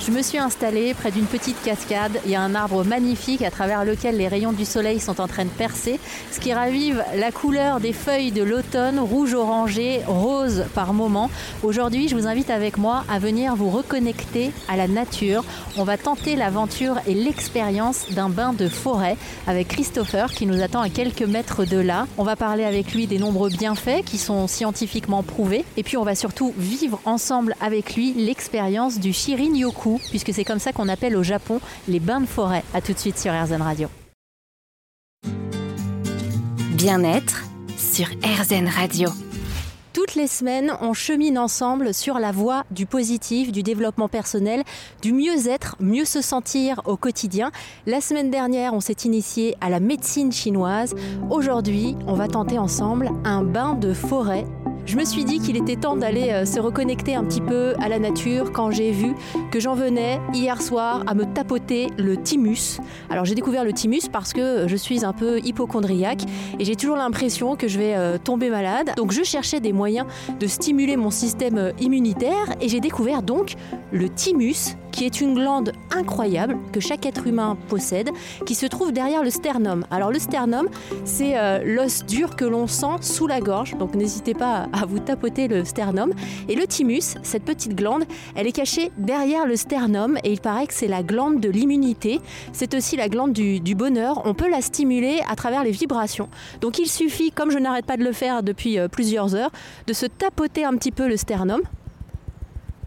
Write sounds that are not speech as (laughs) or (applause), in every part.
Je me suis installée près d'une petite cascade. Il y a un arbre magnifique à travers lequel les rayons du soleil sont en train de percer, ce qui ravive la couleur des feuilles de l'automne, rouge orangé, rose par moment. Aujourd'hui, je vous invite avec moi à venir vous reconnecter à la nature. On va tenter l'aventure et l'expérience d'un bain de forêt avec Christopher qui nous attend à quelques mètres de là. On va parler avec lui des nombreux bienfaits qui sont scientifiquement prouvés et puis on va surtout vivre ensemble avec lui l'expérience du Puisque c'est comme ça qu'on appelle au Japon les bains de forêt. A tout de suite sur RZN Radio. Bien-être sur RZN Radio. Toutes les semaines, on chemine ensemble sur la voie du positif, du développement personnel, du mieux-être, mieux se sentir au quotidien. La semaine dernière, on s'est initié à la médecine chinoise. Aujourd'hui, on va tenter ensemble un bain de forêt je me suis dit qu'il était temps d'aller euh, se reconnecter un petit peu à la nature quand j'ai vu que j'en venais hier soir à me tapoter le thymus. Alors j'ai découvert le thymus parce que je suis un peu hypochondriaque et j'ai toujours l'impression que je vais euh, tomber malade. Donc je cherchais des moyens de stimuler mon système euh, immunitaire et j'ai découvert donc le thymus qui est une glande incroyable que chaque être humain possède, qui se trouve derrière le sternum. Alors le sternum, c'est l'os dur que l'on sent sous la gorge, donc n'hésitez pas à vous tapoter le sternum. Et le thymus, cette petite glande, elle est cachée derrière le sternum et il paraît que c'est la glande de l'immunité. C'est aussi la glande du, du, bonheur. On peut la stimuler à travers les vibrations. Donc il suffit, comme je n'arrête pas de le faire depuis euh, plusieurs heures, de se tapoter un petit peu le sternum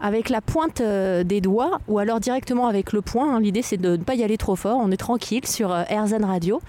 avec la pointe euh, des doigts ou alors directement avec le poing. Hein. L'idée c'est de ne pas y aller trop fort, on est tranquille sur euh, AirZen Radio.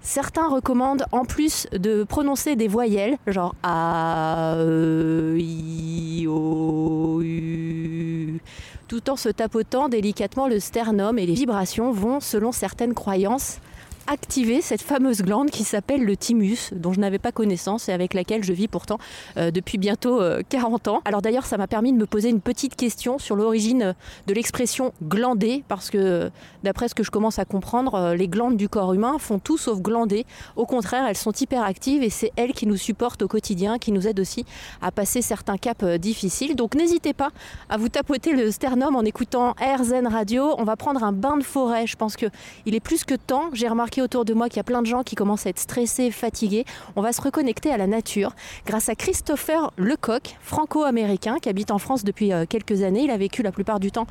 Certains recommandent en plus de prononcer des voyelles, genre A, E, I, O, U, tout en se tapotant délicatement le sternum et les vibrations vont, selon certaines croyances, activer cette fameuse glande qui s'appelle le thymus, dont je n'avais pas connaissance et avec laquelle je vis pourtant euh, depuis bientôt 40 euh, ans. Alors d'ailleurs, ça m'a permis de me poser une petite question sur l'origine de l'expression glander, parce que d'après ce que je commence à comprendre, euh, les glandes du corps humain font tout sauf glander. Au contraire, elles sont hyper actives et c'est elles qui nous supportent au quotidien, qui nous aident aussi à passer certains caps difficiles. Donc n'hésitez pas à vous tapoter le sternum en écoutant AirZen Radio. On va prendre un bain de forêt. Je pense qu'il est plus que temps. J'ai remarqué autour de moi qu'il y a plein de gens qui commencent à être stressés, fatigués. On va se reconnecter à la nature grâce à Christopher Lecoq, franco-américain, qui habite en France depuis euh, quelques années. Il a vécu la plupart du temps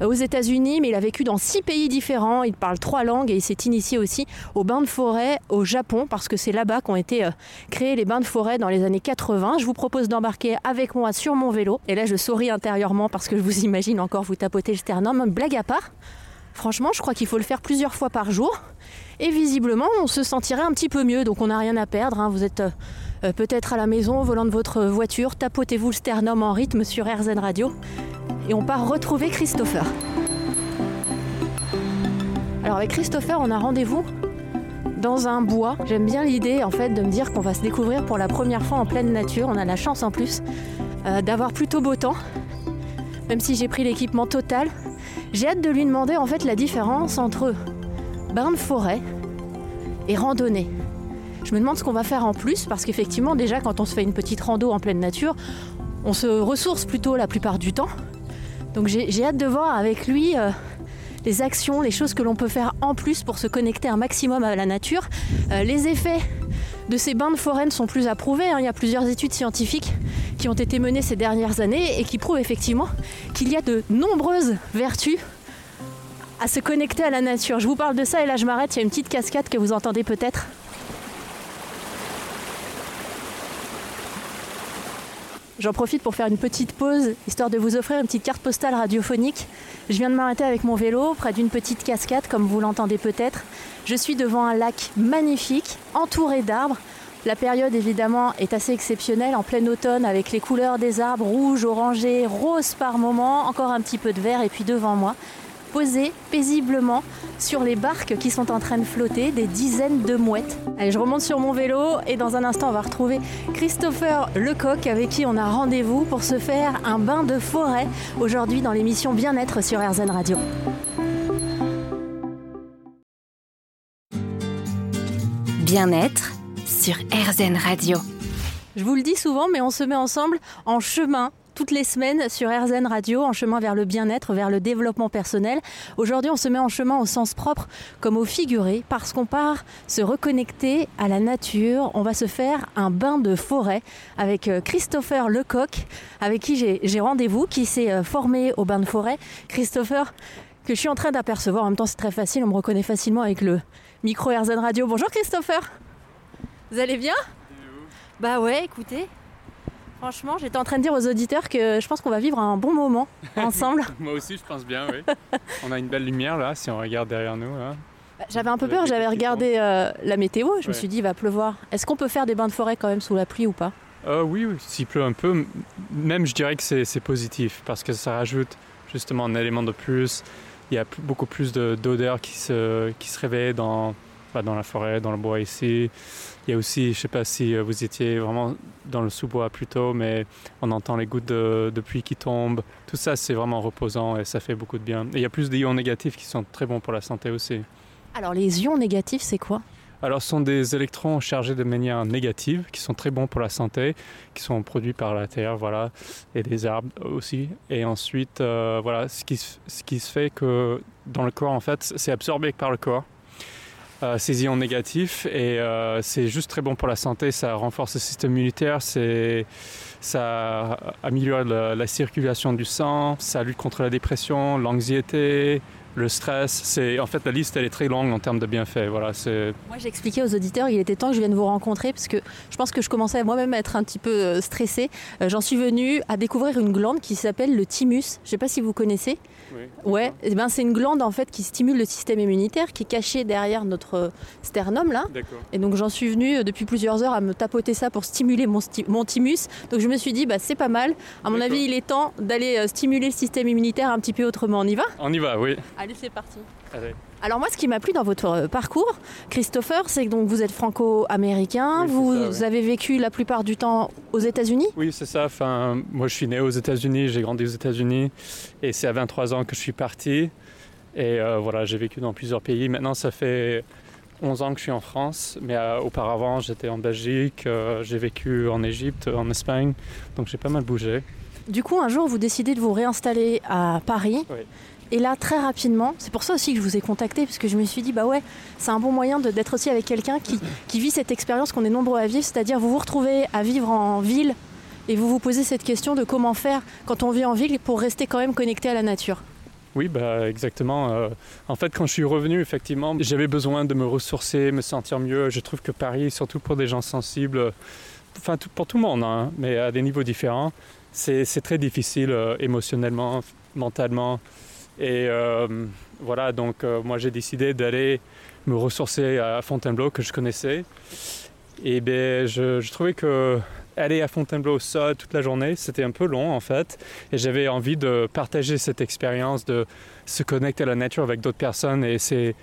euh, aux États-Unis, mais il a vécu dans six pays différents. Il parle trois langues et il s'est initié aussi aux bains de forêt au Japon parce que c'est là-bas qu'ont été euh, créés les bains de forêt dans les années 80. Je vous propose d'embarquer avec moi sur mon vélo. Et là, je souris intérieurement parce que je vous imagine encore vous tapoter le sternum. Blague à part. Franchement, je crois qu'il faut le faire plusieurs fois par jour. Et visiblement, on se sentirait un petit peu mieux. Donc on n'a rien à perdre. Hein. Vous êtes euh, euh, peut-être à la maison au volant de votre voiture. Tapotez-vous le sternum en rythme sur RZN Radio. Et on part retrouver Christopher. Alors avec Christopher, on a rendez-vous dans un bois. J'aime bien l'idée en fait de me dire qu'on va se découvrir pour la première fois en pleine nature. On a la chance en plus euh, d'avoir plutôt beau temps. Même si j'ai pris l'équipement total, j'ai hâte de lui demander en fait la différence entre bain de forêt et randonnée. Je me demande ce qu'on va faire en plus parce qu'effectivement déjà quand on se fait une petite rando en pleine nature, on se ressource plutôt la plupart du temps. Donc j'ai hâte de voir avec lui euh, les actions, les choses que l'on peut faire en plus pour se connecter un maximum à la nature. Euh, les effets de ces bains de forêt ne sont plus approuvés. Hein. Il y a plusieurs études scientifiques qui ont été menées ces dernières années et qui prouvent effectivement qu'il y a de nombreuses vertus à se connecter à la nature. Je vous parle de ça et là je m'arrête, il y a une petite cascade que vous entendez peut-être. J'en profite pour faire une petite pause, histoire de vous offrir une petite carte postale radiophonique. Je viens de m'arrêter avec mon vélo près d'une petite cascade, comme vous l'entendez peut-être. Je suis devant un lac magnifique, entouré d'arbres. La période évidemment est assez exceptionnelle, en plein automne, avec les couleurs des arbres, rouge, orangé, rose par moment, encore un petit peu de vert, et puis devant moi, posé paisiblement sur les barques qui sont en train de flotter, des dizaines de mouettes. Allez, je remonte sur mon vélo et dans un instant, on va retrouver Christopher Lecoq avec qui on a rendez-vous pour se faire un bain de forêt aujourd'hui dans l'émission Bien-être sur RZN Radio. Bien-être sur RZN Radio. Je vous le dis souvent, mais on se met ensemble en chemin toutes les semaines sur RZN Radio, en chemin vers le bien-être, vers le développement personnel. Aujourd'hui, on se met en chemin au sens propre comme au figuré, parce qu'on part se reconnecter à la nature. On va se faire un bain de forêt avec euh, Christopher Lecoq, avec qui j'ai rendez-vous, qui s'est euh, formé au bain de forêt. Christopher, que je suis en train d'apercevoir, en même temps c'est très facile, on me reconnaît facilement avec le micro RZN Radio. Bonjour Christopher Vous allez bien? Bah ouais, écoutez, Franchement, j'étais en train de dire aux auditeurs que je pense qu'on va vivre un bon moment (laughs) ensemble. Moi aussi, je pense bien, oui. on a une belle lumière là, si on regarde derrière nous. Bah, j'avais un peu peur, j'avais regardé euh, la météo, je me suis dit il va pleuvoir. Est-ce qu'on peut faire des bains de forêt quand même sous la pluie ou pas? Euh, Oui, s'il pleut un peu, même je dirais que c'est positif parce que ça rajoute justement un élément de plus. Il y a beaucoup plus d'odeurs qui se, qui se réveillent dans, dans la forêt, dans le bois ici. Il y a aussi, je ne sais pas si euh, vous étiez vraiment dans le sous-bois plus tôt, mais on entend les gouttes de, pluie qui tombent. Tout ça, c'est vraiment reposant et ça fait beaucoup de bien. Et il y a plus d'ions négatifs qui sont très bons pour la santé aussi. Alors les ions négatifs, c'est quoi? Alors, ce sont des électrons chargés de manière négative qui sont très bons pour la santé, qui sont produits par la terre, voilà, et des arbres aussi. Et ensuite, euh, voilà, ce qui, ce qui se fait que dans le corps, en fait, c'est absorbé par le corps euh, ces ions négatifs et euh, c'est juste très bon pour la santé. Ça renforce le système immunitaire, ça améliore la, circulation du sang, ça lutte contre la dépression, l'anxiété, le stress. C'est en fait la liste elle est très longue en termes de bienfaits. Voilà, c'est. Moi j'ai expliqué aux auditeurs il était temps que je vienne vous rencontrer parce que je pense que je commençais moi-même à être un petit peu euh, stressée. Euh, j'en suis venue à découvrir une glande qui s'appelle le thymus. Je ne sais pas si vous connaissez. Oui. Ouais, et eh ben c'est une glande en fait qui stimule le système immunitaire qui est cachée derrière notre sternum là. Et donc j'en suis venue euh, depuis plusieurs heures à me tapoter ça pour stimuler mon, mon thymus. Donc je me suis dit bah c'est pas mal. À mon avis il est temps d'aller stimuler le système immunitaire un petit peu autrement. On y va? On y va, oui. Allez, c'est parti. Alors moi, ce qui m'a plu dans votre euh, parcours, Christopher, c'est que donc vous êtes franco-américain, vous avez vécu la plupart du temps aux États-Unis? Oui, c'est ça. Enfin, moi, je suis né aux États-Unis, j'ai grandi aux États-Unis, et c'est à 23 ans que je suis parti. Et euh, voilà, j'ai vécu dans plusieurs pays. Maintenant, ça fait 11 ans que je suis en France, mais euh, auparavant, j'étais en Belgique, j'ai vécu en Égypte, en Espagne, donc j'ai pas mal bougé. Du coup, un jour, vous décidez de vous réinstaller à Paris. Oui. Et là, très rapidement, c'est pour ça aussi que je vous ai contacté, parce que je me suis dit, bah ouais, c'est un bon moyen d'être aussi avec quelqu'un qui, vit cette expérience qu'on est nombreux à vivre, c'est-à-dire vous vous retrouvez à vivre en ville et vous vous posez cette question de comment faire quand on vit en ville pour rester quand même connecté à la nature. Oui, bah, exactement. Euh, en fait, quand je suis revenu, effectivement, j'avais besoin de me ressourcer, me sentir mieux. Je trouve que Paris, surtout pour des gens sensibles, enfin pour tout le monde, hein, mais à des niveaux différents, c'est très difficile euh, émotionnellement, mentalement. Et euh, voilà, donc euh, moi j'ai décidé d'aller me ressourcer à Fontainebleau que je connaissais. Et ben, je, trouvais que aller à Fontainebleau ça toute la journée, c'était un peu long en fait. Et j'avais envie de partager cette expérience, de se connecter à la nature avec d'autres personnes. Et c'est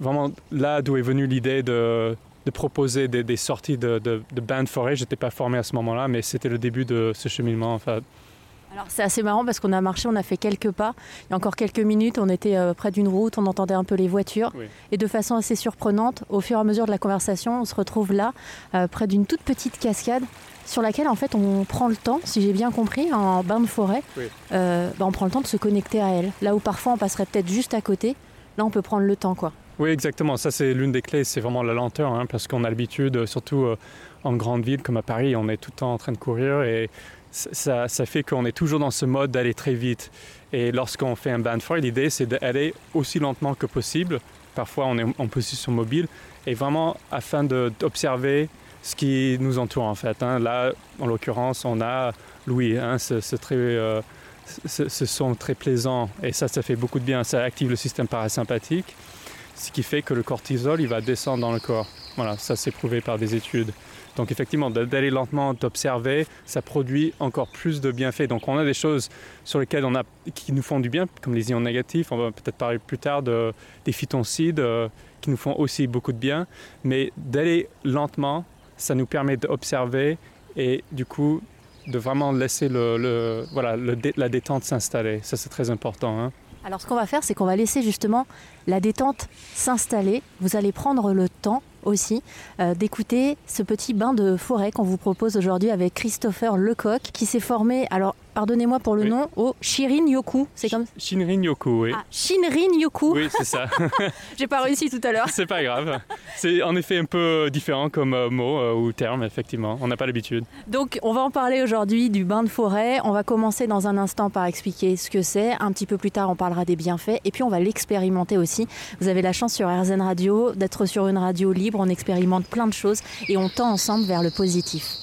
vraiment là d'où est venue l'idée de, de, proposer des, sorties de, de, de bains de forêt. Je n'étais pas formé à ce moment-là, mais c'était le début de ce cheminement. Alors c'est assez marrant parce qu'on a marché, on a fait quelques pas. Il y a encore quelques minutes, on était euh, près d'une route, on entendait un peu les voitures. Et de façon assez surprenante, au fur et à mesure de la conversation, on se retrouve là, euh, près d'une toute petite cascade sur laquelle en fait on prend le temps, si j'ai bien compris, en bain de forêt, euh, bah, on prend le temps de se connecter à elle. Là où parfois on passerait peut-être juste à côté, là on peut prendre le temps quoi. Oui, exactement. Ça, c'est l'une des clés, c'est vraiment la lenteur, hein, parce qu'on a l'habitude, surtout en grande ville comme à Paris, on est tout le temps en train de courir et ça, fait qu'on est toujours dans ce mode d'aller très vite. Et lorsqu'on fait un band for, l'idée c'est d'aller aussi lentement que possible. Parfois on est en position mobile et vraiment afin d'observer ce qui nous entoure en fait. Hein. Là, en l'occurrence, on a Louis, hein, ce, euh, ce, très plaisant et ça, ça fait beaucoup de bien. Ça active le système parasympathique, ce qui fait que le cortisol, il va descendre dans le corps. Voilà, ça c'est prouvé par des études. Donc effectivement, d'aller lentement, d'observer, ça produit encore plus de bienfaits. Donc on a des choses sur lesquelles on a, qui nous font du bien, comme les ions négatifs. On va peut-être parler plus tard de, des phytoncides euh, qui nous font aussi beaucoup de bien. Mais d'aller lentement, ça nous permet d'observer et du coup de vraiment laisser le, la détente s'installer. Ça c'est très important. Hein. Alors ce qu'on va faire, c'est qu'on va laisser justement la détente s'installer. Vous allez prendre le temps aussi euh, d'écouter ce petit bain de forêt qu'on vous propose aujourd'hui avec Christopher Lecoq qui s'est formé, alors pardonnez-moi pour le Oui. nom, au Shirin Yoku. C'est comme Shinrin Yoku, oui. ah, Shinrin Yoku. Oui, c'est ça. (laughs) J'ai pas réussi tout à l'heure. c'est pas grave. C'est en effet un peu différent comme euh, mot euh, ou terme, effectivement. On n'a pas l'habitude. Donc, on va en parler aujourd'hui du bain de forêt. On va commencer dans un instant par expliquer ce que c'est. Un petit peu plus tard, on parlera des bienfaits. Et puis, on va l'expérimenter aussi. Vous avez la chance sur RZN Radio d'être sur une radio libre. On expérimente plein de choses et on tend ensemble vers le positif.